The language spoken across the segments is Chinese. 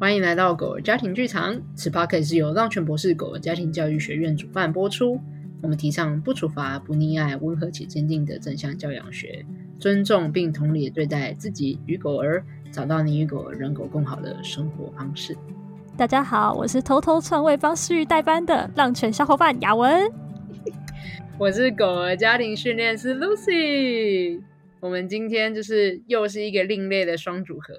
欢迎来到狗儿家庭剧场。此 podcast 是由浪犬博士狗儿家庭教育学院主办播出。我们提倡不处罚、不溺爱、温和且坚定的正向教养学，尊重并同理对待自己与狗儿，找到你与狗儿人狗更好的生活方式。大家好，我是偷偷篡位帮思玉代班的浪犬小伙伴雅文。我是狗儿家庭训练师 Lucy。我们今天就是又是一个另类的双组合。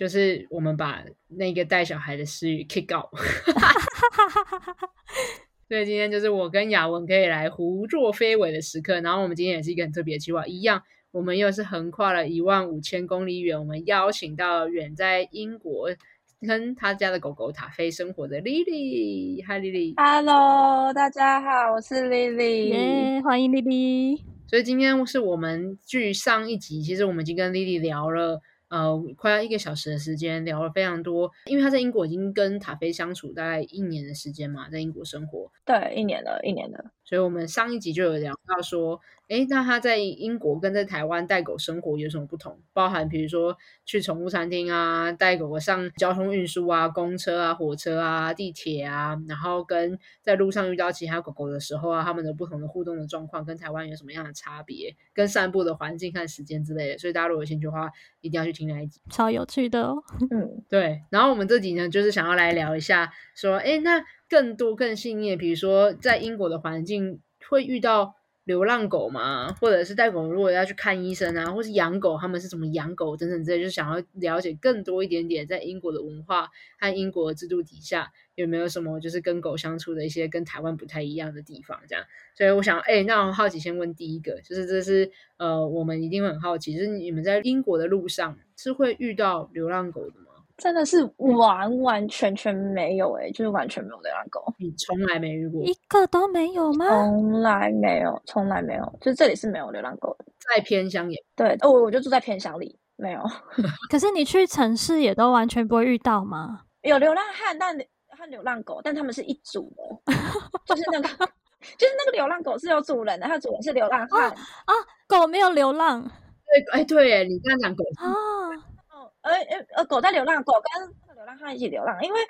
就是我们把那个带小孩的思雨 kick out，所以今天就是我跟雅文可以来胡作非为的时刻。然后我们今天也是一个很特别的计划，一样，我们又是横跨了一万五千公里远，我们邀请到远在英国跟他家的狗狗塔菲生活的 Lily。Hi Lily，Hello，大家好，我是 Lily，、yeah, 欢迎 Lily。所以今天是我们距上一集，其实我们已经跟 Lily 聊了。呃，快要一个小时的时间，聊了非常多。因为他在英国已经跟塔菲相处大概一年的时间嘛，在英国生活，对，一年了，一年了。所以我们上一集就有聊到说，诶，那他在英国跟在台湾带狗生活有什么不同？包含比如说去宠物餐厅啊，带狗狗上交通运输啊，公车啊、火车啊、地铁啊，然后跟在路上遇到其他狗狗的时候啊，他们的不同的互动的状况跟台湾有什么样的差别？跟散步的环境和时间之类的。所以大家如果有兴趣的话，一定要去听那一集，超有趣的哦。嗯，对。然后我们这集呢，就是想要来聊一下，说，诶，那。更多更细腻，比如说在英国的环境会遇到流浪狗嘛？或者是带狗如果要去看医生啊，或是养狗，他们是怎么养狗等等之类，就想要了解更多一点点，在英国的文化和英国的制度底下有没有什么就是跟狗相处的一些跟台湾不太一样的地方，这样。所以我想，哎，那我好奇先问第一个，就是这是呃，我们一定会很好奇，就是你们在英国的路上是会遇到流浪狗的吗？真的是完完全全没有诶，就是完全没有流浪狗。你从来没遇过？一个都没有吗？从来没有，从来没有，就是这里是没有流浪狗的。在偏乡也对，哦，我就住在偏乡里，没有。可是你去城市也都完全不会遇到吗？有流浪汉，但和流浪狗，但他们是一组的，就是那个，就是那个流浪狗是有主人的，它主人是流浪汉啊，啊，狗没有流浪。对，哎，对，你这样讲狗啊。呃呃呃，狗在流浪，狗跟流浪汉一起流浪，因为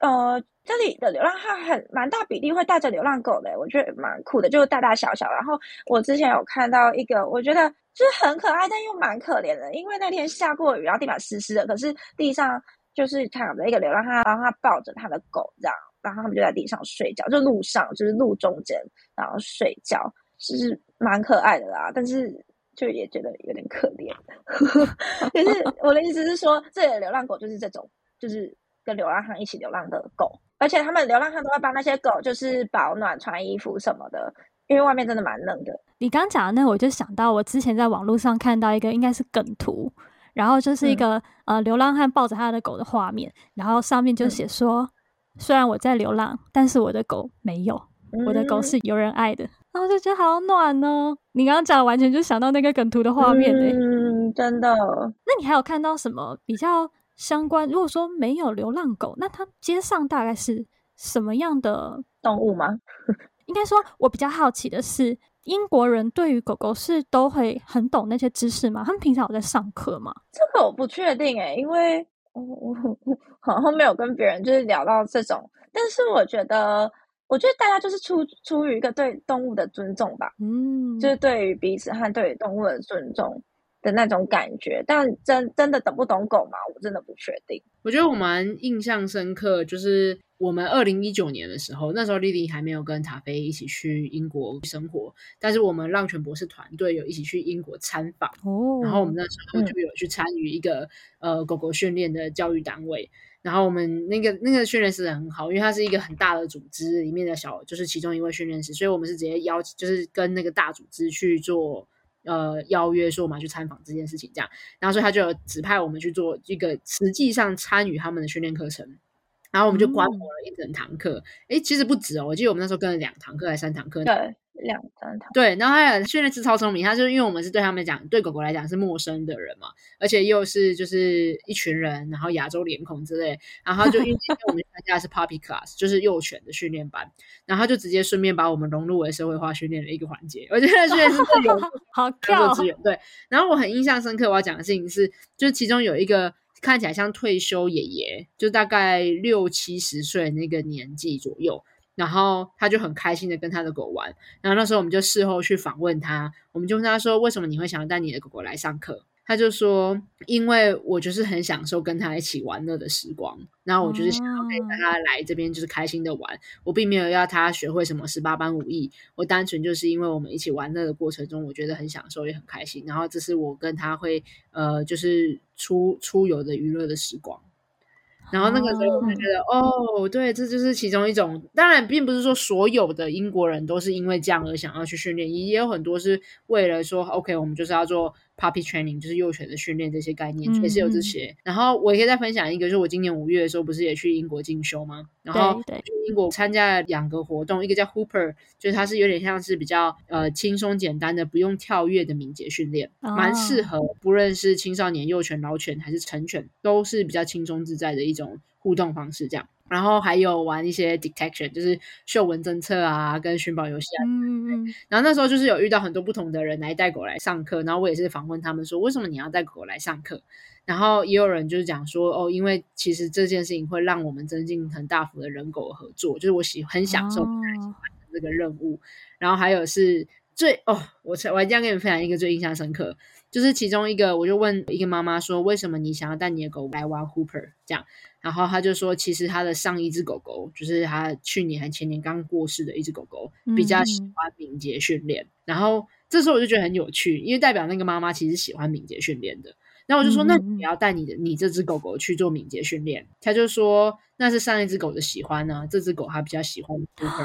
呃这里的流浪汉很蛮大比例会带着流浪狗的，我觉得蛮酷的，就是大大小小。然后我之前有看到一个，我觉得就是很可爱，但又蛮可怜的，因为那天下过雨，然后地板湿湿的，可是地上就是躺着一个流浪汉，然后他抱着他的狗这样，然后他们就在地上睡觉，就路上就是路中间，然后睡觉，就是蛮可爱的啦，但是。就也觉得有点可怜，可是我的意思是说，这里的流浪狗就是这种，就是跟流浪汉一起流浪的狗，而且他们流浪汉都会帮那些狗就是保暖、穿衣服什么的，因为外面真的蛮冷的。你刚讲的那，我就想到我之前在网络上看到一个应该是梗图，然后就是一个、嗯、呃流浪汉抱着他的狗的画面，然后上面就写说、嗯，虽然我在流浪，但是我的狗没有，我的狗是有人爱的。嗯然后就觉得好暖哦！你刚刚讲完全就想到那个梗图的画面嘞，嗯，真的。那你还有看到什么比较相关？如果说没有流浪狗，那它街上大概是什么样的动物吗？应该说，我比较好奇的是，英国人对于狗狗是都会很懂那些知识吗？他们平常有在上课吗？这个我不确定诶，因为我我好像没有跟别人就是聊到这种，但是我觉得。我觉得大家就是出出于一个对动物的尊重吧，嗯，就是对于彼此和对于动物的尊重的那种感觉。但真真的懂不懂狗嘛？我真的不确定。我觉得我蛮印象深刻，就是我们二零一九年的时候，那时候莉莉还没有跟塔菲一起去英国生活，但是我们浪犬博士团队有一起去英国参访，哦，然后我们那时候就有去参与一个、嗯、呃狗狗训练的教育单位。然后我们那个那个训练师很好，因为他是一个很大的组织里面的小，就是其中一位训练师，所以我们是直接邀，就是跟那个大组织去做呃邀约，说我们要去参访这件事情这样。然后所以他就指派我们去做一个实际上参与他们的训练课程，然后我们就观摩了一整堂课。哎、嗯，其实不止哦，我记得我们那时候跟了两堂课还是三堂课。对。两三堂对，然后还有训练师超聪明，他就是因为我们是对他们讲，对狗狗来讲是陌生的人嘛，而且又是就是一群人，然后亚洲脸孔之类，然后他就因为我们参加的是 Puppy Class，就是幼犬的训练班，然后他就直接顺便把我们融入为社会化训练的一个环节，我觉得训练师有 好跳资源对，然后我很印象深刻，我要讲的事情是，就是其中有一个看起来像退休爷爷，就大概六七十岁那个年纪左右。然后他就很开心的跟他的狗玩。然后那时候我们就事后去访问他，我们就问他说：“为什么你会想要带你的狗狗来上课？”他就说：“因为我就是很享受跟他一起玩乐的时光，然后我就是想要带他来这边，就是开心的玩。我并没有要他学会什么十八般武艺，我单纯就是因为我们一起玩乐的过程中，我觉得很享受也很开心。然后这是我跟他会呃，就是出出游的娱乐的时光。”然后那个时候我就觉得，哦，哦，对，这就是其中一种。当然，并不是说所有的英国人都是因为这样而想要去训练，也有很多是为了说，OK，我们就是要做。Puppy training 就是幼犬的训练，这些概念也是有这些。然后我也可以再分享一个，就是我今年五月的时候，不是也去英国进修吗？然后去英国参加了两个活动，一个叫 Hooper，就是它是有点像是比较呃轻松简单的，不用跳跃的敏捷训练，蛮适合不论是青少年、幼犬、老犬还是成犬，都是比较轻松自在的一种互动方式，这样。然后还有玩一些 detection，就是嗅闻侦测啊，跟寻宝游戏啊。嗯嗯。然后那时候就是有遇到很多不同的人来带狗来上课，然后我也是访问他们说，为什么你要带狗来上课？然后也有人就是讲说，哦，因为其实这件事情会让我们增进很大幅的人狗合作，就是我喜很享受这个任务。哦、然后还有是最哦，我才我一定要跟你们分享一个最印象深刻，就是其中一个，我就问一个妈妈说，为什么你想要带你的狗来玩 Hooper 这样？然后他就说，其实他的上一只狗狗，就是他去年还前年刚过世的一只狗狗，比较喜欢敏捷训练。嗯、然后这时候我就觉得很有趣，因为代表那个妈妈其实喜欢敏捷训练的。然后我就说，嗯、那你要带你的你这只狗狗去做敏捷训练。他就说，那是上一只狗的喜欢呢、啊，这只狗它比较喜欢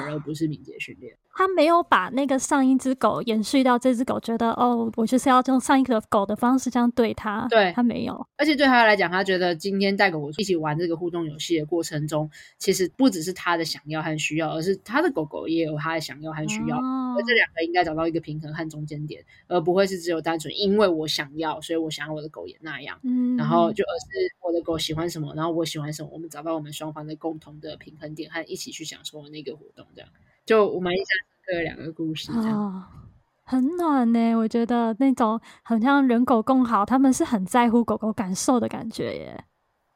而不是敏捷训练。他没有把那个上一只狗延续到这只狗，觉得哦，我就是要用上一个狗的方式这样对它。对，他没有，而且对他来讲，他觉得今天带狗狗一起玩这个互动游戏的过程中，其实不只是他的想要和需要，而是他的狗狗也有他的想要和需要，哦、而这两个应该找到一个平衡和中间点，而不会是只有单纯因为我想要，所以我想要我的狗也那样。嗯，然后就而是我的狗喜欢什么，然后我喜欢什么，我们找到我们双方的共同的平衡点，和一起去享受那个活动，这样就我们一下。这两个故事哦，很暖呢。我觉得那种很像人狗共好，他们是很在乎狗狗感受的感觉耶。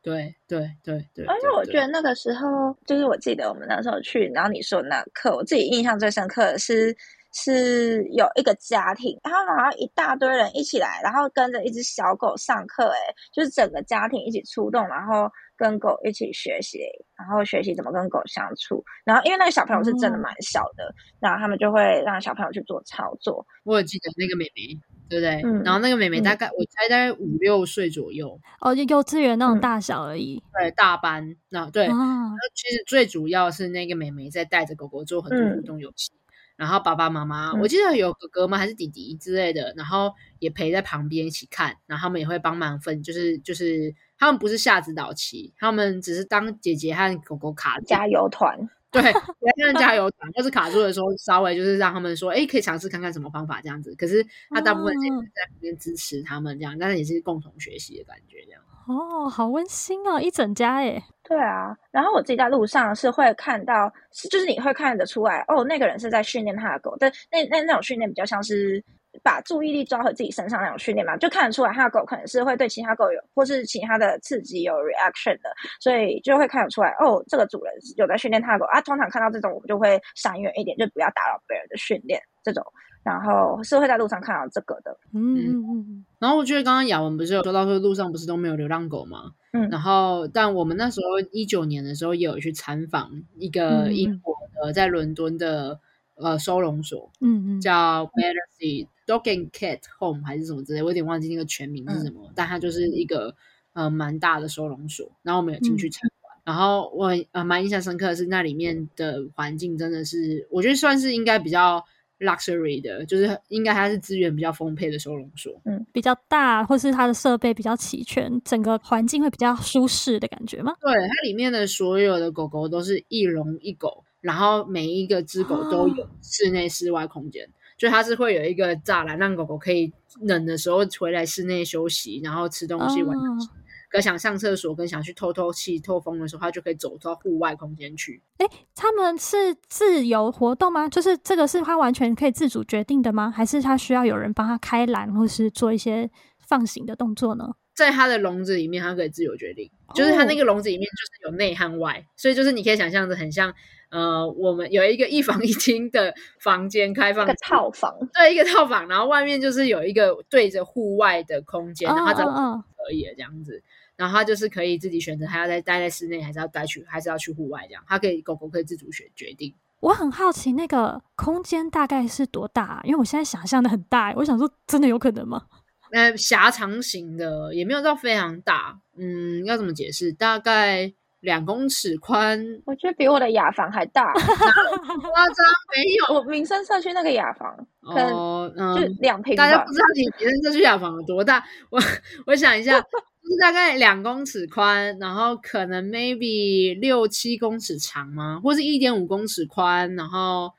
对对对对，而且我觉得那个时候，就是我记得我们那时候去，然后你说那课，我自己印象最深刻的是，是有一个家庭，然后好像一大堆人一起来，然后跟着一只小狗上课，哎，就是整个家庭一起出动，然后。跟狗一起学习，然后学习怎么跟狗相处。然后因为那个小朋友是真的蛮小的，嗯、然后他们就会让小朋友去做操作。我有记得那个妹妹，对不对？嗯、然后那个妹妹大概、嗯、我猜大概五六岁左右，哦，就幼稚园那种大小而已。嗯、对，大班。那对，那、啊、其实最主要是那个妹妹在带着狗狗做很多互动游戏。嗯、然后爸爸妈妈，嗯、我记得有哥哥吗？还是弟弟之类的？然后也陪在旁边一起看，然后他们也会帮忙分，就是就是。他们不是下指导棋，他们只是当姐姐和狗狗卡加油团，对，像加油团。要是卡住的时候，稍微就是让他们说，哎，可以尝试看看什么方法这样子。可是他大部分时间在旁边支持他们这样，但是也是共同学习的感觉这样。哦，好温馨哦，一整家耶。对啊，然后我自己在路上是会看到，是就是你会看得出来，哦，那个人是在训练他的狗，但那那那种训练比较像是。把注意力抓回自己身上那种训练嘛，就看得出来他的狗可能是会对其他狗有或是其他的刺激有 reaction 的，所以就会看得出来哦，这个主人有在训练他的狗啊。通常看到这种，我们就会闪远一点，就不要打扰别人的训练这种。然后是会在路上看到这个的，嗯嗯嗯。然后我觉得刚刚雅文不是有说到说路上不是都没有流浪狗吗？嗯。然后但我们那时候一九年的时候也有去参访一个英国的在伦敦的呃收容所，嗯嗯，叫 Battersea Dog and Cat Home 还是什么之类，我有点忘记那个全名是什么，嗯、但它就是一个呃蛮大的收容所，然后我们有进去参观，嗯、然后我呃蛮印象深刻的是那里面的环境真的是，我觉得算是应该比较 luxury 的，就是应该它是资源比较丰沛的收容所，嗯，比较大，或是它的设备比较齐全，整个环境会比较舒适的感觉吗？对，它里面的所有的狗狗都是一笼一狗，然后每一个只狗都有室内室外空间。哦就它是会有一个栅栏，让狗狗可以冷的时候回来室内休息，然后吃东西、玩东西。可、oh. 想上厕所跟想去透透气、透风的时候，它就可以走到户外空间去。诶，他们是自由活动吗？就是这个是它完全可以自主决定的吗？还是它需要有人帮它开栏，或是做一些放行的动作呢？在它的笼子里面，它可以自由决定，就是它那个笼子里面就是有内和外，所以就是你可以想象的很像，呃，我们有一个一房一厅的房间开放，一个套房，对，一个套房，然后外面就是有一个对着户外的空间，然后这样可以这样子，然后他就是可以自己选择，他要在待在室内，还是要待去，还是要去户外这样，他可以狗狗可以自主选决定。我很好奇那个空间大概是多大啊？因为我现在想象的很大，我想说真的有可能吗？呃，狭长型的也没有到非常大，嗯，要怎么解释？大概两公尺宽，我觉得比我的雅房还大，夸张 没有？我民生社区那个雅房，哦，嗯，就两平。大家不知道你民生社区雅房有多大？我我想一下，就是大概两公尺宽，然后可能 maybe 六七公尺长吗？或是一点五公尺宽，然后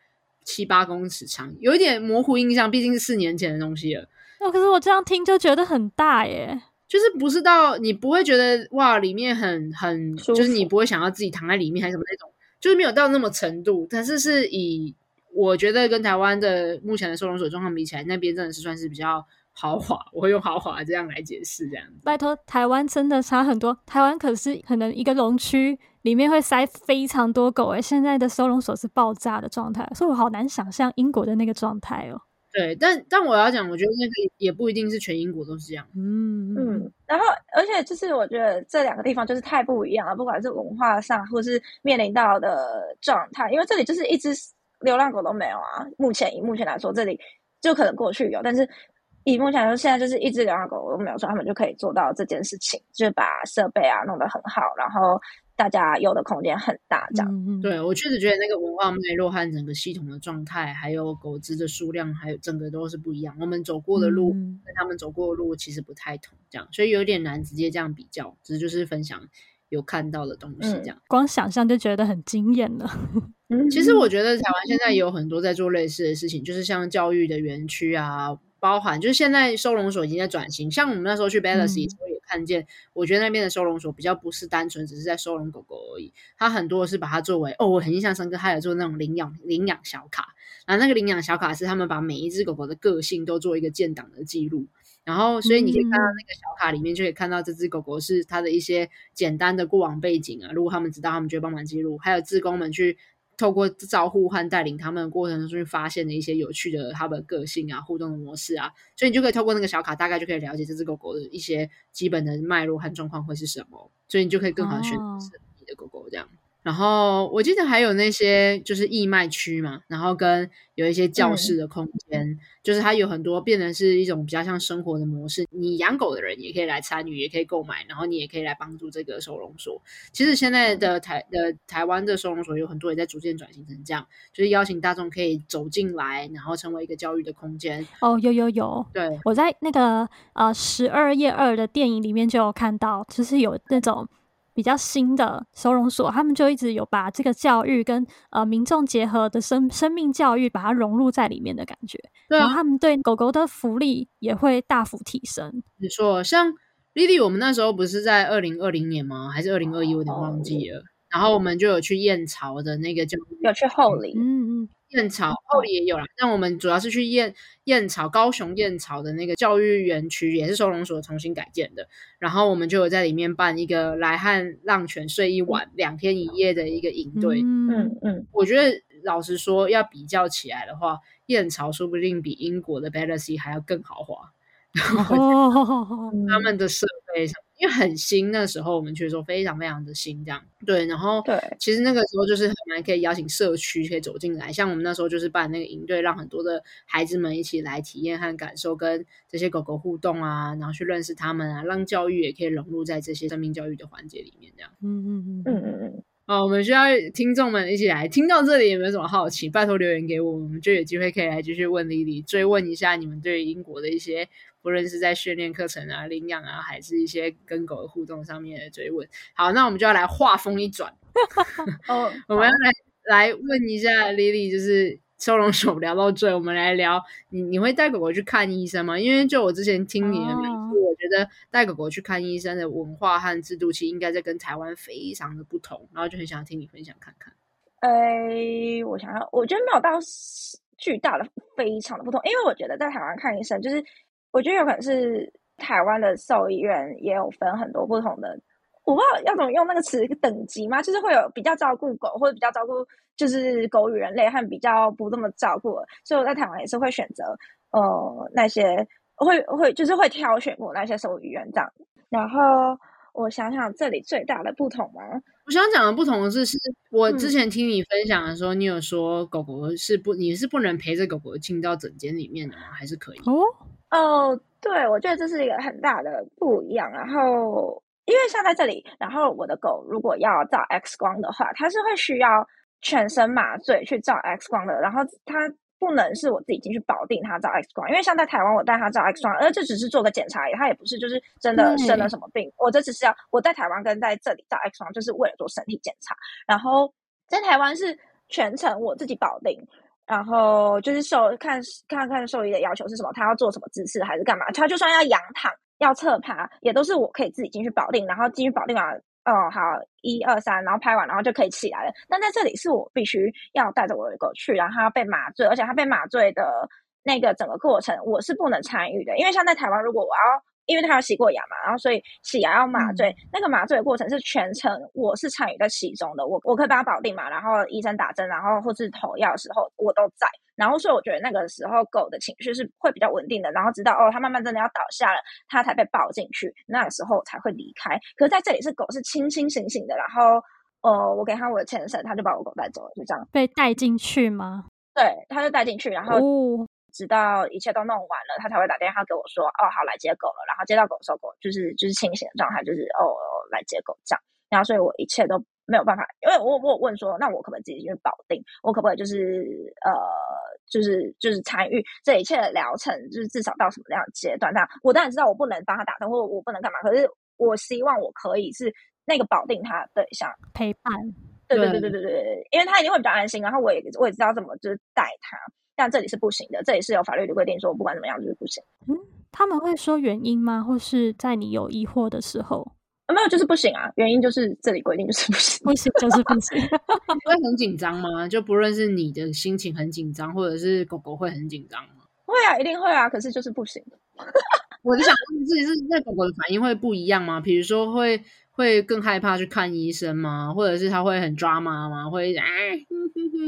七八公尺长，有一点模糊印象，毕竟是四年前的东西了。那可是我这样听就觉得很大耶，就是不是到你不会觉得哇，里面很很，就是你不会想要自己躺在里面还是什么那种，就是没有到那么程度。但是是以我觉得跟台湾的目前的收容所状况比起来，那边真的是算是比较豪华。我会用豪华这样来解释，这样。拜托，台湾真的差很多。台湾可是可能一个龙区里面会塞非常多狗诶，现在的收容所是爆炸的状态，所以我好难想象英国的那个状态哦。对，但但我要讲，我觉得那个也不一定是全英国都是这样。嗯嗯。然后，而且就是我觉得这两个地方就是太不一样了，不管是文化上，或是面临到的状态。因为这里就是一只流浪狗都没有啊。目前以目前来说，这里就可能过去有，但是以目前来说，现在就是一只流浪狗都没有，说他们就可以做到这件事情，就是把设备啊弄得很好，然后。大家有的空间很大，这样。嗯、对，我确实觉得那个文化脉络和整个系统的状态，还有狗只的数量，还有整个都是不一样。我们走过的路跟他们走过的路其实不太同，这样，所以有点难直接这样比较。只是就是分享有看到的东西，这样。嗯、光想象就觉得很惊艳了。其实我觉得台湾现在也有很多在做类似的事情，就是像教育的园区啊，包含就是现在收容所已经在转型，像我们那时候去 Battersea 看见，我觉得那边的收容所比较不是单纯只是在收容狗狗而已，它很多是把它作为哦，我很印象深刻，还有做那种领养领养小卡，然后那个领养小卡是他们把每一只狗狗的个性都做一个建档的记录，然后所以你可以看到那个小卡里面就可以看到这只狗狗是它的一些简单的过往背景啊，如果他们知道，他们就会帮忙记录，还有志工们去。透过照护和带领他们的过程中去发现的一些有趣的他们的个性啊、互动的模式啊，所以你就可以透过那个小卡，大概就可以了解这只狗狗的一些基本的脉络和状况会是什么，所以你就可以更好的选择你的狗狗这样。然后我记得还有那些就是义卖区嘛，然后跟有一些教室的空间，嗯、就是它有很多变成是一种比较像生活的模式。你养狗的人也可以来参与，也可以购买，然后你也可以来帮助这个收容所。其实现在的台的台湾的收容所有很多也在逐渐转型成这样，就是邀请大众可以走进来，然后成为一个教育的空间。哦，有有有，对，我在那个呃十二夜二的电影里面就有看到，就是有那种。比较新的收容所，他们就一直有把这个教育跟呃民众结合的生生命教育，把它融入在里面的感觉。对啊，然后他们对狗狗的福利也会大幅提升。没错，像 Lily，，我们那时候不是在二零二零年吗？还是二零二一？我有点忘记了。Oh. 然后我们就有去燕巢的那个教育，有去后里，嗯嗯。燕巢后里也有啦，但我们主要是去燕燕巢高雄燕巢的那个教育园区，也是收容所重新改建的。然后我们就有在里面办一个来汉浪泉睡一晚两天一夜的一个营队。嗯嗯，我觉得老实说，要比较起来的话，燕巢说不定比英国的 Battersea 还要更豪华。哦，他们的设备上。因为很新，那时候我们去的时候非常非常的新，这样对。然后对，其实那个时候就是很蛮可以邀请社区可以走进来，像我们那时候就是办那个营队，让很多的孩子们一起来体验和感受跟这些狗狗互动啊，然后去认识他们啊，让教育也可以融入在这些生命教育的环节里面，这样。嗯嗯嗯嗯嗯嗯。哦，我们需要听众们一起来听到这里有没有什么好奇？拜托留言给我，我们就有机会可以来继续问丽丽，追问一下你们对英国的一些。不论是在训练课程啊、领养啊，还是一些跟狗的互动上面的追问。好，那我们就要来画风一转，哦，我们要来来问一下 Lily，就是收容所聊到这，我们来聊你，你会带狗狗去看医生吗？因为就我之前听你的描述，哦、我觉得带狗狗去看医生的文化和制度，其实应该在跟台湾非常的不同，然后就很想听你分享看看。哎、欸，我想要，我觉得没有到巨大的非常的不同，因为我觉得在台湾看医生就是。我觉得有可能是台湾的兽医院也有分很多不同的，我不知道要怎么用那个词等级吗？就是会有比较照顾狗，或者比较照顾就是狗与人类，和比较不那么照顾。所以我在台湾也是会选择呃那些会会就是会挑选过那些兽医院这样。然后我想想这里最大的不同吗？我想讲的不同的是，是我之前听你分享的时候，嗯、你有说狗狗是不你是不能陪着狗狗进到诊间里面的吗？还是可以？哦哦。对，我觉得这是一个很大的不一样。然后，因为像在这里，然后我的狗如果要照 X 光的话，它是会需要全身麻醉去照 X 光的。然后它不能是我自己进去保定它照 X 光，因为像在台湾，我带它照 X 光，而这只是做个检查而已，它也不是就是真的生了什么病。我这只是要我在台湾跟在这里照 X 光，就是为了做身体检查。然后在台湾是全程我自己保定。然后就是兽看看看兽医的要求是什么，他要做什么姿势还是干嘛？他就算要仰躺、要侧趴，也都是我可以自己进去保定，然后进去保定完，哦，好，一二三，然后拍完，然后就可以起来了。但在这里是我必须要带着我的狗去，然后他要被麻醉，而且他被麻醉的那个整个过程我是不能参与的，因为像在台湾，如果我要。因为他有洗过牙嘛，然后所以洗牙要麻醉，嗯、那个麻醉的过程是全程我是参与在其中的，我我可以帮他保定嘛，然后医生打针，然后或是投药的时候我都在，然后所以我觉得那个时候狗的情绪是会比较稳定的，然后直到哦它慢慢真的要倒下了，它才被抱进去，那个时候才会离开。可是在这里是狗是清清醒醒的，然后呃我给他我的牵绳，他就把我狗带走了，就这样。被带进去吗？对，他就带进去，然后。哦直到一切都弄完了，他才会打电话给我说：“哦，好，来接狗了。”然后接到狗的时候，狗就是就是清醒的状态，就是哦，来接狗这样。然后，所以我一切都没有办法，因为我我有问说：“那我可不可以自己去保定？我可不可以就是呃，就是就是参与这一切的疗程？就是至少到什么样的阶段？那我当然知道我不能帮他打通，或者我不能干嘛。可是我希望我可以是那个保定他的对象陪伴。对对对对对对对，因为他一定会比较安心。然后我也我也知道怎么就是带他。”但这里是不行的，这里是有法律的规定，说我不管怎么样就是不行。嗯，他们会说原因吗？或是在你有疑惑的时候？啊，没有，就是不行啊。原因就是这里规定就是不行，不行就是不行。会很紧张吗？就不论是你的心情很紧张，或者是狗狗会很紧张吗？会啊，一定会啊。可是就是不行。我就想问自己是那狗狗的反应会不一样吗？比如说会会更害怕去看医生吗？或者是它会很抓马吗？会啊？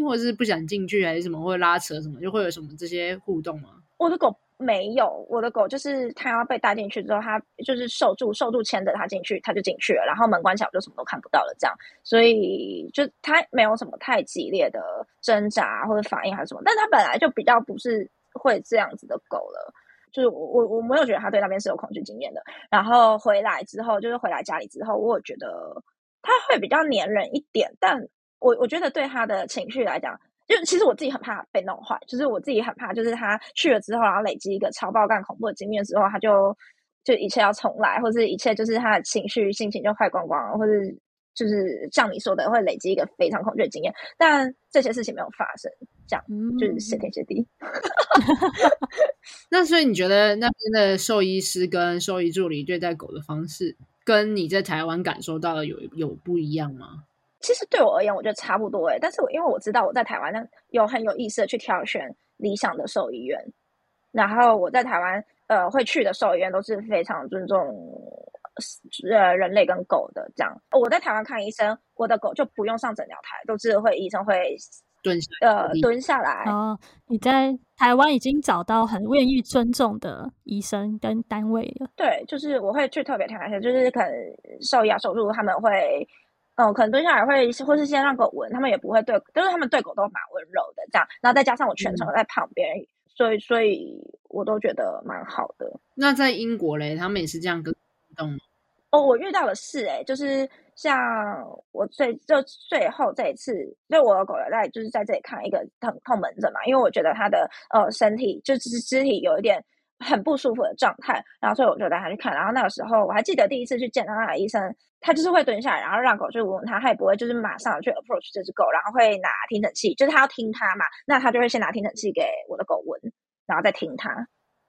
或者是不想进去还是什么，会拉扯什么，就会有什么这些互动吗？我的狗没有，我的狗就是它要被带进去之后，它就是受助受助牵着它进去，它就进去了，然后门关起来，我就什么都看不到了，这样，所以就它没有什么太激烈的挣扎或者反应还是什么，但它本来就比较不是会这样子的狗了，就是我我我没有觉得他对那边是有恐惧经验的，然后回来之后就是回来家里之后，我觉得他会比较黏人一点，但。我我觉得对他的情绪来讲，就其实我自己很怕被弄坏，就是我自己很怕，就是他去了之后，然后累积一个超爆干恐怖的经验之后，他就就一切要重来，或者一切就是他的情绪心情就坏光光，或者就是像你说的会累积一个非常恐惧的经验，但这些事情没有发生，这样、嗯、就是谢天谢地。那所以你觉得那边的兽医师跟兽医助理对待狗的方式，跟你在台湾感受到的有有不一样吗？其实对我而言，我觉得差不多诶。但是我因为我知道我在台湾呢，有很有意识的去挑选理想的兽医院，然后我在台湾呃会去的兽医院都是非常尊重呃人类跟狗的这样。我在台湾看医生，我的狗就不用上诊疗台，都是会医生会蹲呃蹲下来。哦，你在台湾已经找到很愿意尊重的医生跟单位了。对，就是我会去特别挑一下，就是可能兽医啊、手术他们会。哦，可能蹲下来会，或是先让狗闻，他们也不会对，就是他们对狗都蛮温柔的这样。然后再加上我全程在旁边，嗯、所以所以我都觉得蛮好的。那在英国嘞，他们也是这样跟动吗？哦，我遇到的是哎、欸，就是像我最就最后这一次，就我的狗在就是在这里看一个疼痛门诊嘛，因为我觉得它的呃身体就是肢体有一点很不舒服的状态，然后所以我就带它去看。然后那个时候我还记得第一次去见到那个医生。他就是会蹲下来，然后让狗去闻闻他，他也不会就是马上去 approach 这只狗，然后会拿听诊器，就是他要听它嘛，那他就会先拿听诊器给我的狗闻，然后再听它，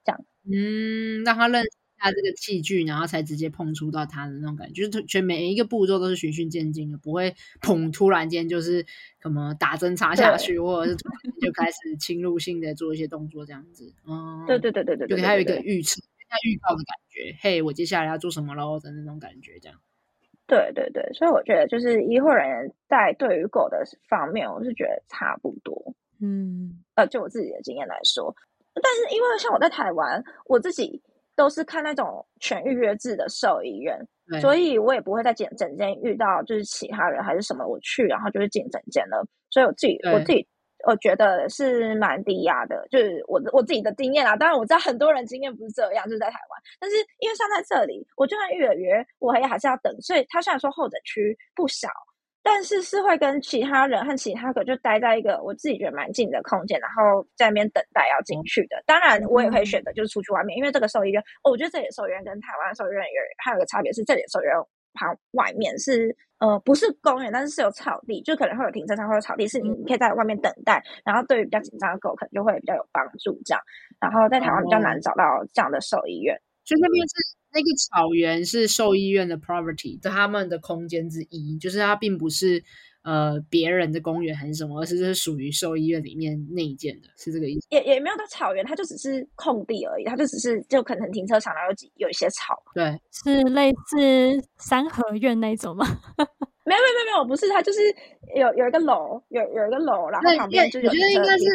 这样。嗯，让他认下这个器具，然后才直接碰触到它的那种感觉，就是全每一个步骤都是循序渐进的，不会砰突然间就是什么打针插下去，或者是突然就开始侵入性的做一些动作这样子。嗯，对对对对对，对，对，还有一个预测、预告的感觉。觉，嘿，我接下来要做什么喽的那种感觉，这样。对对对，所以我觉得就是医护人员在对于狗的方面，我是觉得差不多。嗯，呃，就我自己的经验来说，但是因为像我在台湾，我自己都是看那种全预约制的兽医院，所以我也不会在诊诊间遇到就是其他人还是什么，我去然后就是进诊间了，所以我自己我自己。我觉得是蛮低压的，就是我我自己的经验啊。当然我知道很多人经验不是这样，就是在台湾。但是因为像在这里，我就算预了约，我也还是要等。所以他虽然说候诊区不小，但是是会跟其他人和其他狗就待在一个我自己觉得蛮近的空间，然后在那边等待要进去的。当然我也可以选择就是出去外面，因为这个兽医院，哦，我觉得这里的兽医院跟台湾兽医院有还有个差别是，这里的兽医院旁外面是。呃，不是公园，但是是有草地，就可能会有停车场或者草地，是你可以在外面等待。然后对于比较紧张的狗，可能就会比较有帮助这样。然后在台湾比较难找到这样的兽医院，所以那边是那个草原是兽医院的 property，他们的空间之一，就是它并不是。呃，别人的公园还是什么，而是就是属于兽医院里面内建的，是这个意思？也也没有到草原，它就只是空地而已，它就只是就可能停车场，然后有几有一些草。对，是类似三合院那种吗？没有没有没有没有，不是，它就是有有一个楼，有有一个楼，然后旁边就有。我觉得应该是，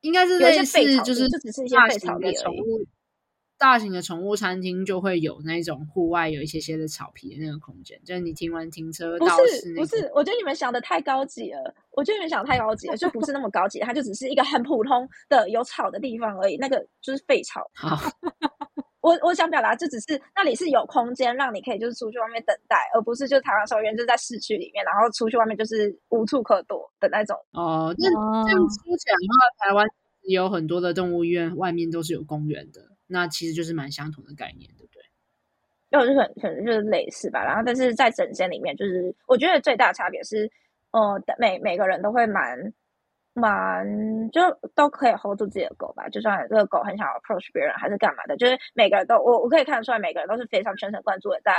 应该是类似，就是就只是一些废草的宠物。大型的宠物餐厅就会有那种户外有一些些的草皮的那个空间，就是你停完停车到室内。不是，不是，我觉得你们想的太高级了。我觉得你们想的太高级了，就不是那么高级，它就只是一个很普通的有草的地方而已。那个就是废草。好，我我想表达，就只是那里是有空间让你可以就是出去外面等待，而不是就台湾兽医院就在市区里面，然后出去外面就是无处可躲的那种。哦，那这样说起来的话，台湾有很多的动物医院外面都是有公园的。那其实就是蛮相同的概念，对不对？因为就可能可能就是类似吧。然后，但是在整间里面，就是我觉得最大的差别是，呃，每每个人都会蛮蛮，就都可以 hold 住自己的狗吧。就算这个狗很想 approach 别人，还是干嘛的，就是每个人都我我可以看得出来，每个人都是非常全神贯注的在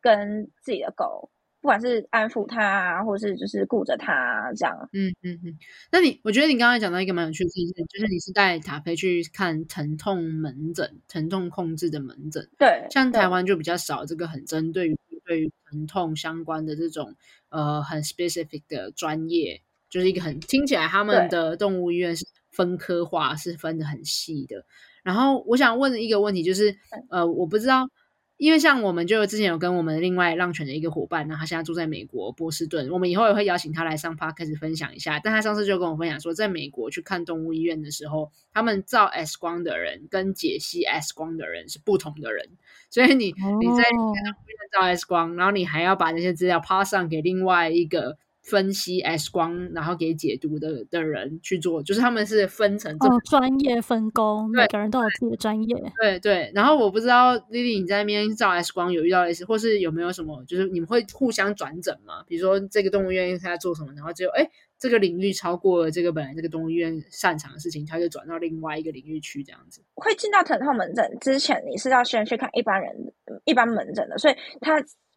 跟自己的狗。不管是安抚他啊，或是就是顾着他啊，这样，嗯嗯嗯。那你，我觉得你刚才讲到一个蛮有趣的事情，就是你是带塔菲去看疼痛门诊、疼痛控制的门诊。对，像台湾就比较少这个很针对于对于疼痛相关的这种呃很 specific 的专业，就是一个很听起来他们的动物医院是分科化，是分的很细的。然后我想问的一个问题就是，呃，我不知道。因为像我们就之前有跟我们另外浪犬的一个伙伴，那他现在住在美国波士顿，我们以后也会邀请他来上 podcast 分享一下。但他上次就跟我分享说，在美国去看动物医院的时候，他们照 X 光的人跟解析 X 光的人是不同的人，所以你你在动物医院照 X 光，然后你还要把那些资料 pass 上给另外一个。分析 X 光，然后给解读的的人去做，就是他们是分成这么、哦、专业分工，对每个人都有自己的专业。对对，然后我不知道 Lily 你在那边照 X 光有遇到类似，或是有没有什么，就是你们会互相转诊吗？比如说这个动物医院他在做什么，然后就哎这个领域超过了这个本来这个动物医院擅长的事情，他就转到另外一个领域去这样子。会进到疼痛门诊之前，你是要先去看一般人一般门诊的，所以他。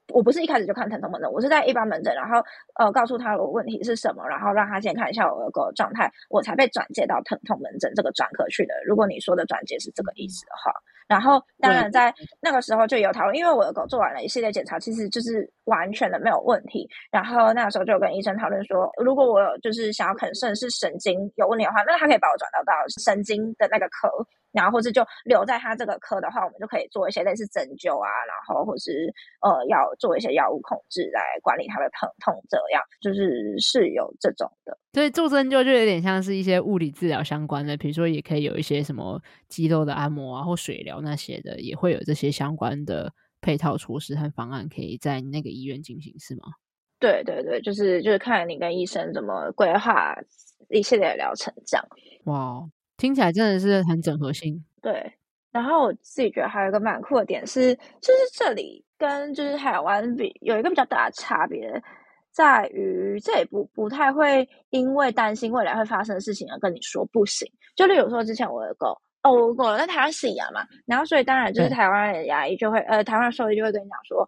我不是一开始就看疼痛门诊，我是在一般门诊，然后呃告诉他我问题是什么，然后让他先看一下我的狗状态，我才被转介到疼痛门诊这个专科去的。如果你说的转介是这个意思的话，然后当然在那个时候就有讨论，因为我的狗做完了一系列检查，其实就是完全的没有问题。然后那个时候就有跟医生讨论说，如果我就是想要肯肾是神经有问题的话，那他可以把我转到到神经的那个科。然后或者就留在他这个科的话，我们就可以做一些类似针灸啊，然后或是呃要做一些药物控制来管理他的疼痛，这样就是是有这种的。所以做针灸就有点像是一些物理治疗相关的，比如说也可以有一些什么肌肉的按摩啊，或水疗那些的，也会有这些相关的配套措施和方案可以在那个医院进行，是吗？对对对，就是就是看你跟医生怎么规划一系列的疗程这样。哇。听起来真的是很整合性。对，然后我自己觉得还有一个蛮酷的点是，就是这里跟就是海湾比有一个比较大的差别，在于这里不不太会因为担心未来会发生的事情而跟你说不行。就例如说之前我的狗，哦，我狗在台湾洗牙嘛，然后所以当然就是台湾的牙医就会，呃，台湾的兽医就会跟你讲说。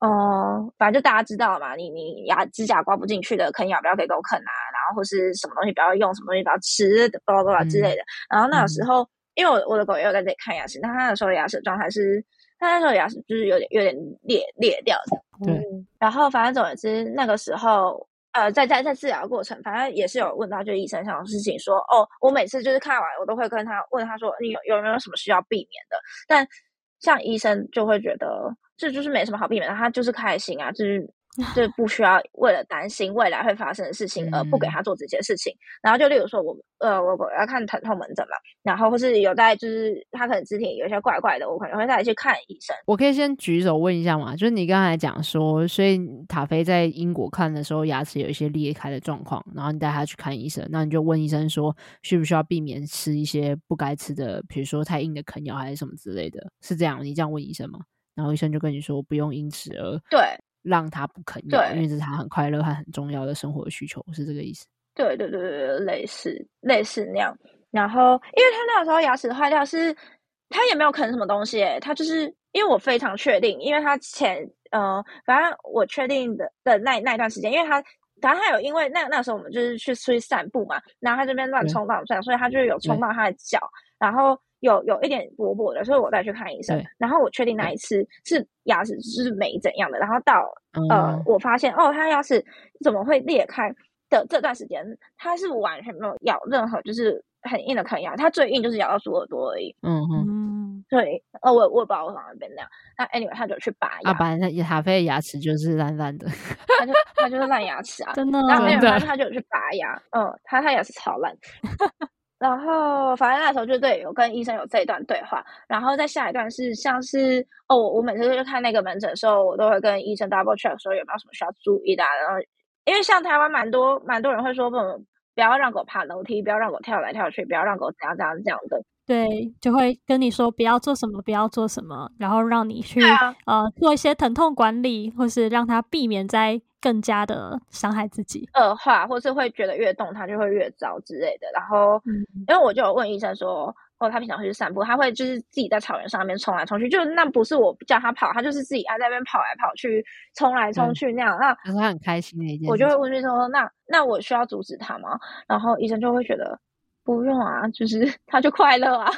哦、呃，反正就大家知道嘛，你你牙指甲刮不进去的，啃咬不要给狗啃啊，或是什么东西不要用，什么东西不要吃，巴拉巴拉之类的。嗯、然后那个时候，因为我我的狗也有在这里看牙齿，那它那时候牙齿状态是，它那时候牙齿就是有点有点裂裂掉的。对。然后反正总而之那个时候，呃，在在在治疗过程，反正也是有问到就医生上的事情说，说哦，我每次就是看完我都会跟他问他说，你有有没有什么需要避免的？但像医生就会觉得这就是没什么好避免的，他就是开心啊，就是。就不需要为了担心未来会发生的事情而不给他做这些事情。嗯、然后就例如说我呃我我要看疼痛门诊嘛，然后或是有在就是他可能肢体有一些怪怪的，我可能会带去看医生。我可以先举手问一下嘛，就是你刚才讲说，所以塔菲在英国看的时候牙齿有一些裂开的状况，然后你带他去看医生，那你就问医生说需不需要避免吃一些不该吃的，比如说太硬的啃咬还是什么之类的，是这样？你这样问医生吗？然后医生就跟你说不用因此而对。让他不肯咬，因为这是他很快乐和很重要的生活需求，是这个意思。对对对对，类似类似那样。然后，因为他那个时候牙齿坏掉是，是他也没有啃什么东西，诶，他就是因为我非常确定，因为他前呃，反正我确定的的那那段时间，因为他，反正他有因为那那时候我们就是去出去散步嘛，然后他这边乱冲乱撞，所以他就有冲到他的脚，然后。有有一点薄薄的，所以我再去看医生。然后我确定那一次是牙齿是没怎样的。然后到、嗯、呃，我发现哦，他牙齿怎么会裂开的这段时间，他是完全没有咬任何就是很硬的啃牙，他最硬就是咬到猪耳朵而已。嗯哼，对，呃，我我也不知道为什么会变那样。那 anyway，他就去拔牙。啊，拔那塔菲的牙齿就是烂烂的，他就他就是烂牙齿啊，真的。然后 anyway, 他他就去拔牙，嗯，他他牙齿超烂。然后，反正那时候就对，有跟医生有这一段对话。然后再下一段是像是哦，我我每次就看那个门诊的时候，我都会跟医生 double check 说有没有什么需要注意的啊。然后，因为像台湾蛮多蛮多人会说，不不要让狗爬楼梯，不要让狗跳来跳去，不要让狗怎样怎样这样的。对，就会跟你说不要做什么，不要做什么，然后让你去、啊、呃做一些疼痛管理，或是让它避免在。更加的伤害自己，恶化，或是会觉得越动它就会越糟之类的。然后，嗯、因为我就有问医生说，哦，他平常会去散步，他会就是自己在草原上面冲来冲去，就那不是我叫他跑，他就是自己爱在那边跑来跑去，冲来冲去那样。嗯、那他很开心的一件事。我就会问医生说，那那我需要阻止他吗？然后医生就会觉得不用啊，就是 他就快乐啊，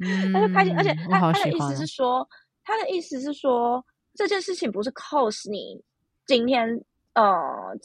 嗯、他就开心，而且他他的意思是说，他的意思是说这件事情不是 cause 你。今天呃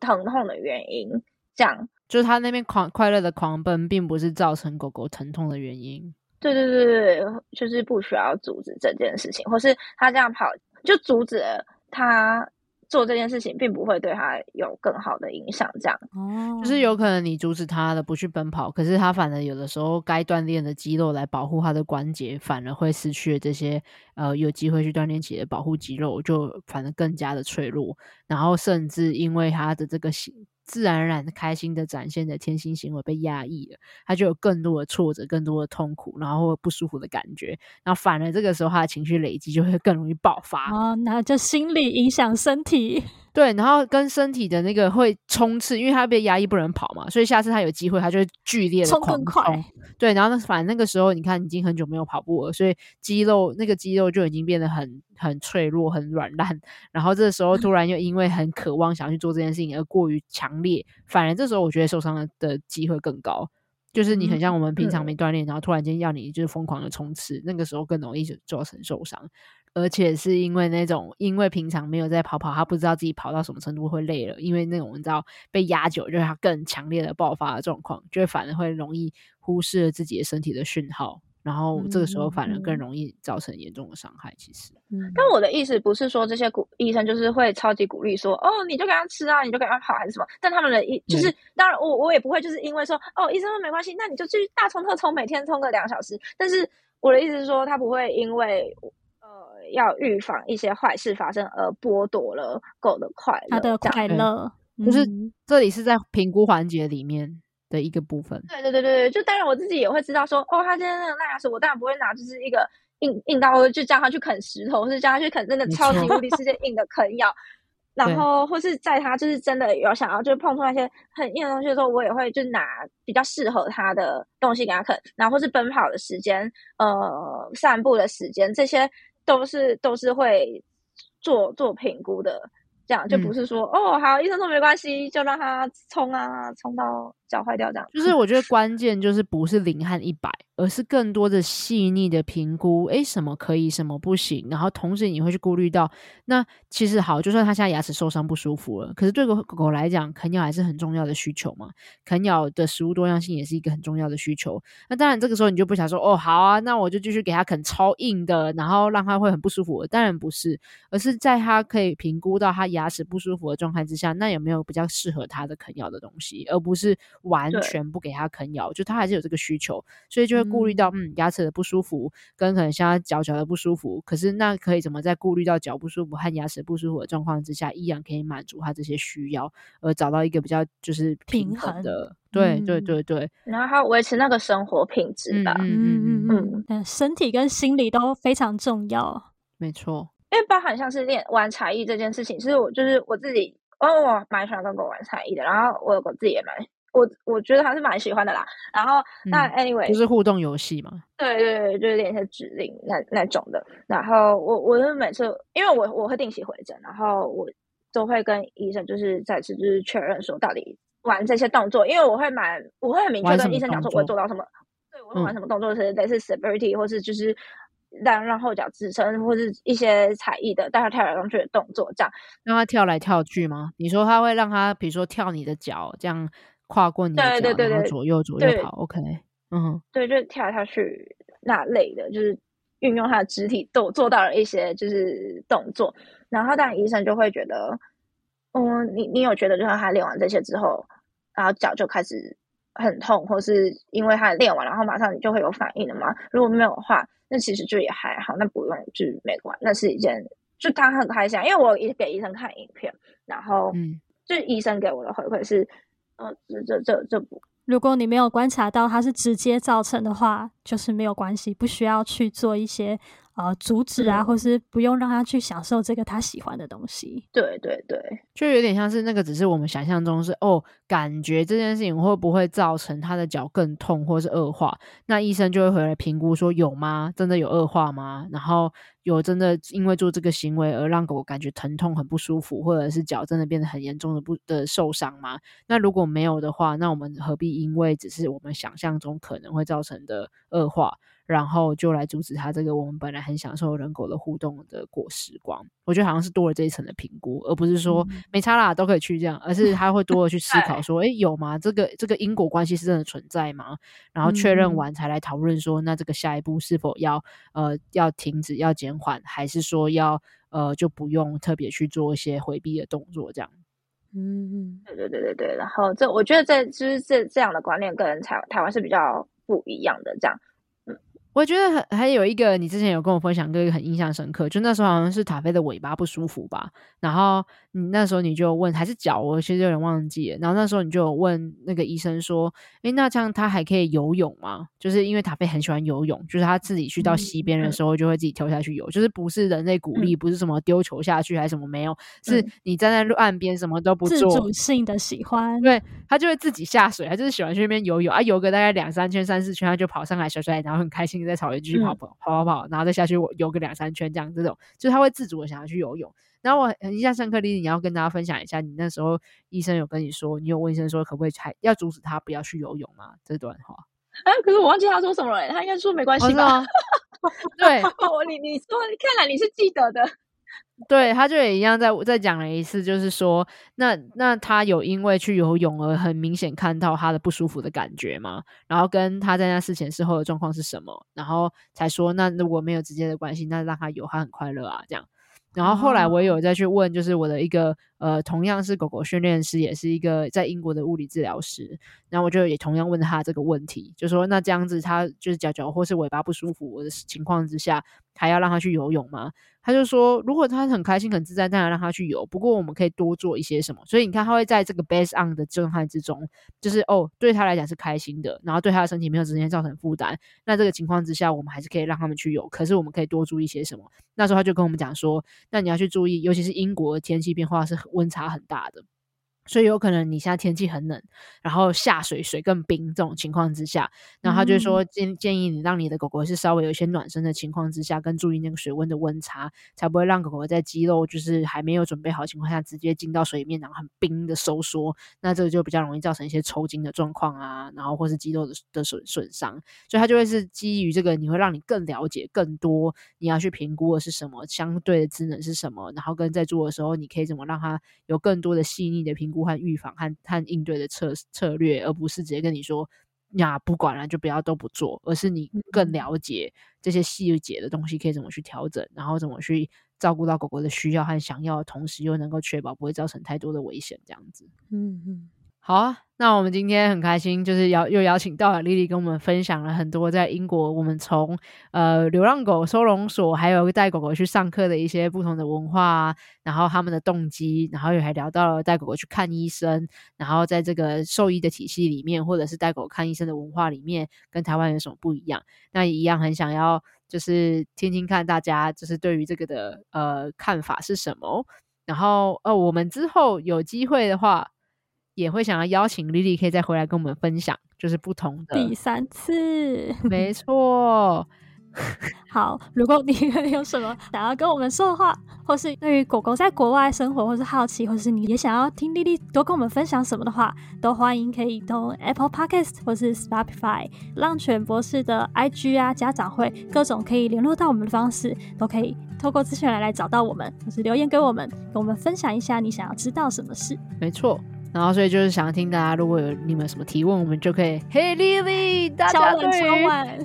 疼痛的原因，这样就是他那边狂快乐的狂奔，并不是造成狗狗疼痛的原因。对对对对，就是不需要阻止这件事情，或是他这样跑就阻止了他。做这件事情并不会对他有更好的影响，这样哦，就是有可能你阻止他的不去奔跑，可是他反而有的时候该锻炼的肌肉来保护他的关节，反而会失去了这些呃有机会去锻炼起来的保护肌肉，就反而更加的脆弱，然后甚至因为他的这个形。自然而然的开心的展现的天性行为被压抑了，他就有更多的挫折、更多的痛苦，然后不舒服的感觉，然后反而这个时候他的情绪累积就会更容易爆发。哦，那就心理影响身体。对，然后跟身体的那个会冲刺，因为他被压抑不能跑嘛，所以下次他有机会，他就会剧烈的冲更快。对，然后呢，反正那个时候你看已经很久没有跑步了，所以肌肉那个肌肉就已经变得很很脆弱、很软烂。然后这时候突然又因为很渴望想要去做这件事情而过于强烈，反而这时候我觉得受伤的机会更高。就是你很像我们平常没锻炼，然后突然间要你就是疯狂的冲刺，那个时候更容易造成受伤。而且是因为那种，因为平常没有在跑跑，他不知道自己跑到什么程度会累了。因为那种你知道被压久，就是他更强烈的爆发的状况，就会反而会容易忽视了自己的身体的讯号，然后这个时候反而更容易造成严重的伤害。其实，嗯，但我的意思不是说这些鼓医生就是会超级鼓励说，哦，你就给他吃啊，你就给他跑还是什么？但他们的意就是，当然我我也不会就是因为说，哦，医生说没关系，那你就去大冲特冲，每天冲个两小时。但是我的意思是说，他不会因为呃。要预防一些坏事发生而剥夺了狗的快乐，它的快乐，就是这里是在评估环节里面的一个部分。对对对对对，就当然我自己也会知道说，哦，他今天那个烂牙齿，我当然不会拿就是一个硬硬刀，就叫他去啃石头，或是叫他去啃真的超级无敌世界硬的啃咬，然后或是在他就是真的有想要就是碰触那些很硬的东西的时候，我也会就拿比较适合他的东西给他啃，然后或是奔跑的时间，呃，散步的时间这些。都是都是会做做评估的，这样就不是说、嗯、哦好，医生说没关系，就让他冲啊冲到脚坏掉这样。就是我觉得关键就是不是零和一百，而是更多的细腻的评估，诶，什么可以，什么不行，然后同时你会去顾虑到，那其实好，就算它现在牙齿受伤不舒服了，可是对狗狗来讲，啃咬还是很重要的需求嘛，啃咬的食物多样性也是一个很重要的需求。那当然这个时候你就不想说，哦，好啊，那我就继续给它啃超硬的，然后让它会很不舒服。当然不是，而是在它可以评估到它牙齿不舒服的状态之下，那有没有比较适合它的啃咬的东西，而不是完全不给他啃咬，就他还是有这个需求，所以就会顾虑到，嗯，嗯，牙齿的不舒服跟可能像他脚脚的不舒服，可是那可以怎么在顾虑到脚不舒服和牙齿不舒服的状况之下，依然可以满足他这些需要，而找到一个比较就是平衡的，衡对、嗯、对对。对，然后他维持那个生活品质吧，嗯嗯嗯嗯，身体跟心理都非常重要，没错，因为包含像是练玩才艺这件事情，其实我就是我自己。哦，我蛮喜欢跟狗玩才艺的，然后我有狗自己也蛮，我我觉得还是蛮喜欢的啦。然后、嗯、那 anyway 就是互动游戏嘛，对对对，就是练一些指令那那种的。然后我我就每次，因为我我会定期回诊，然后我都会跟医生就是再次就是确认说到底玩这些动作，因为我会蛮我会很明确跟医生讲说我会做到什么，对我会玩什么动作是类似 stability 或是就是。让让后脚支撑，或是一些才艺的带他跳来跳去的动作，这样让他跳来跳去吗？你说他会让他，比如说跳你的脚，这样跨过你的脚，对对对对，然后左右左右跑，OK，嗯，对，就跳来跳去那类的，就是运用他的肢体都做到了一些就是动作，然后当然医生就会觉得，嗯，你你有觉得就是他练完这些之后，然后脚就开始很痛，或是因为他练完，然后马上你就会有反应了吗？如果没有的话。那其实就也还好，那不用就是没关系，那是一件就他很开心，因为我也给医生看影片，然后嗯，就医生给我的回馈是，呃，这这这这不，如果你没有观察到它是直接造成的话，就是没有关系，不需要去做一些。呃，阻止啊，或是不用让他去享受这个他喜欢的东西。对对对，就有点像是那个，只是我们想象中是哦，感觉这件事情会不会造成他的脚更痛，或是恶化？那医生就会回来评估说有吗？真的有恶化吗？然后有真的因为做这个行为而让狗感觉疼痛很不舒服，或者是脚真的变得很严重的不的受伤吗？那如果没有的话，那我们何必因为只是我们想象中可能会造成的恶化？然后就来阻止他这个我们本来很享受人狗的互动的过时光，我觉得好像是多了这一层的评估，而不是说没差啦都可以去这样，而是他会多了去思考 说，哎，有吗？这个这个因果关系是真的存在吗？然后确认完才来讨论说，那这个下一步是否要呃要停止要减缓，还是说要呃就不用特别去做一些回避的动作这样？嗯，对对对对对。然后这我觉得这就是这这样的观念跟台台湾是比较不一样的这样。我觉得还还有一个，你之前有跟我分享过一个很印象深刻，就那时候好像是塔菲的尾巴不舒服吧，然后你那时候你就问还是脚，我其实有点忘记了，然后那时候你就有问那个医生说，诶，那这样他还可以游泳吗？就是因为塔菲很喜欢游泳，就是他自己去到溪边的时候就会自己跳下去游，嗯、就是不是人类鼓励，不是什么丢球下去还是什么没有，是你站在岸边什么都不做，自主性的喜欢，对，他就会自己下水，他就是喜欢去那边游泳啊，游个大概两三圈、三四圈，他就跑上来甩甩，然后很开心。在草原继续跑跑跑跑跑，然后再下去我游个两三圈，这样这种就是他会自主的想要去游泳。然后我很印象深刻，丽丽你要跟大家分享一下，你那时候医生有跟你说，你有问医生说可不可以还要阻止他不要去游泳吗？这段话，哎，可是我忘记他说什么了，他应该说没关系吧？哦、对，你你说，看来你是记得的。对，他就也一样再再讲了一次，就是说，那那他有因为去游泳而很明显看到他的不舒服的感觉吗？然后跟他在那事前事后的状况是什么？然后才说，那如果没有直接的关系，那让他游，他很快乐啊，这样。然后后来我也有再去问，就是我的一个呃，同样是狗狗训练师，也是一个在英国的物理治疗师。然后我就也同样问他这个问题，就说那这样子他就是脚脚或是尾巴不舒服的情况之下，还要让他去游泳吗？他就说，如果他很开心很自在，当然让他去游。不过我们可以多做一些什么。所以你看，他会在这个 base on 的震撼之中，就是哦，对他来讲是开心的，然后对他的身体没有直接造成负担。那这个情况之下，我们还是可以让他们去游。可是我们可以多注意些什么？那时候他就跟我们讲说，那你要去注意，尤其是英国的天气变化是温差很大的。所以有可能你现在天气很冷，然后下水水更冰这种情况之下，然后他就说建建议你让你的狗狗是稍微有一些暖身的情况之下，跟注意那个水温的温差，才不会让狗狗在肌肉就是还没有准备好情况下直接进到水里面，然后很冰的收缩，那这个就比较容易造成一些抽筋的状况啊，然后或是肌肉的的损损伤，所以它就会是基于这个，你会让你更了解更多，你要去评估的是什么，相对的职能是什么，然后跟在做的时候，你可以怎么让它有更多的细腻的评估。和预防和和应对的策策略，而不是直接跟你说呀，不管了，就不要都不做，而是你更了解这些细节的东西可以怎么去调整，然后怎么去照顾到狗狗的需要和想要，同时又能够确保不会造成太多的危险，这样子。嗯嗯。好啊，那我们今天很开心，就是邀又邀请到了 Lily 跟我们分享了很多在英国我们从呃流浪狗收容所，还有带狗狗去上课的一些不同的文化啊，然后他们的动机，然后也还聊到了带狗狗去看医生，然后在这个兽医的体系里面，或者是带狗看医生的文化里面，跟台湾有什么不一样？那也一样很想要就是听听看大家就是对于这个的呃看法是什么，然后呃我们之后有机会的话。也会想要邀请 Lily 可以再回来跟我们分享，就是不同的第三次，没 错。好，如果你 有什么想要跟我们说的话，或是对于狗狗在国外生活，或是好奇，或是你也想要听 Lily 多跟我们分享什么的话，都欢迎可以通 Apple Podcast 或是 Spotify 浪犬博士的 IG 啊、家长会各种可以联络到我们的方式，都可以透过资讯栏来找到我们，或是留言给我们，跟我们分享一下你想要知道什么事。没错。然后，所以就是想听大家，如果有你们什么提问，我们就可以。嘿，Lily，大家对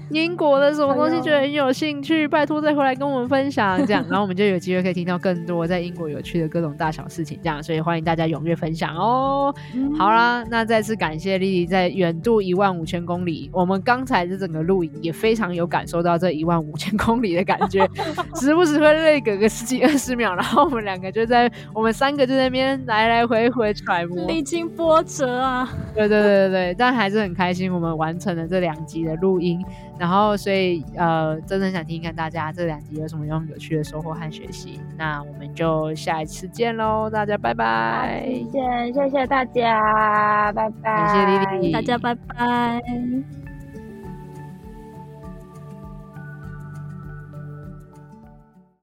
英国的什么东西觉得很有兴趣，拜托再回来跟我们分享，这样，然后我们就有机会可以听到更多在英国有趣的各种大小事情，这样，所以欢迎大家踊跃分享哦。嗯、好啦，那再次感谢 Lily 在远渡一万五千公里，我们刚才的整个录影也非常有感受到这一万五千公里的感觉，时不时会累个个十几二十秒，然后我们两个就在，我们三个就在那边来来回回揣摩。历经波折啊，对对对对对，但还是很开心，我们完成了这两集的录音，然后所以呃，真的想听听看大家这两集有什么样有趣的收获和学习，那我们就下一次见喽，大家拜拜，见，谢谢大家，拜拜，感谢 Lily，大家拜拜。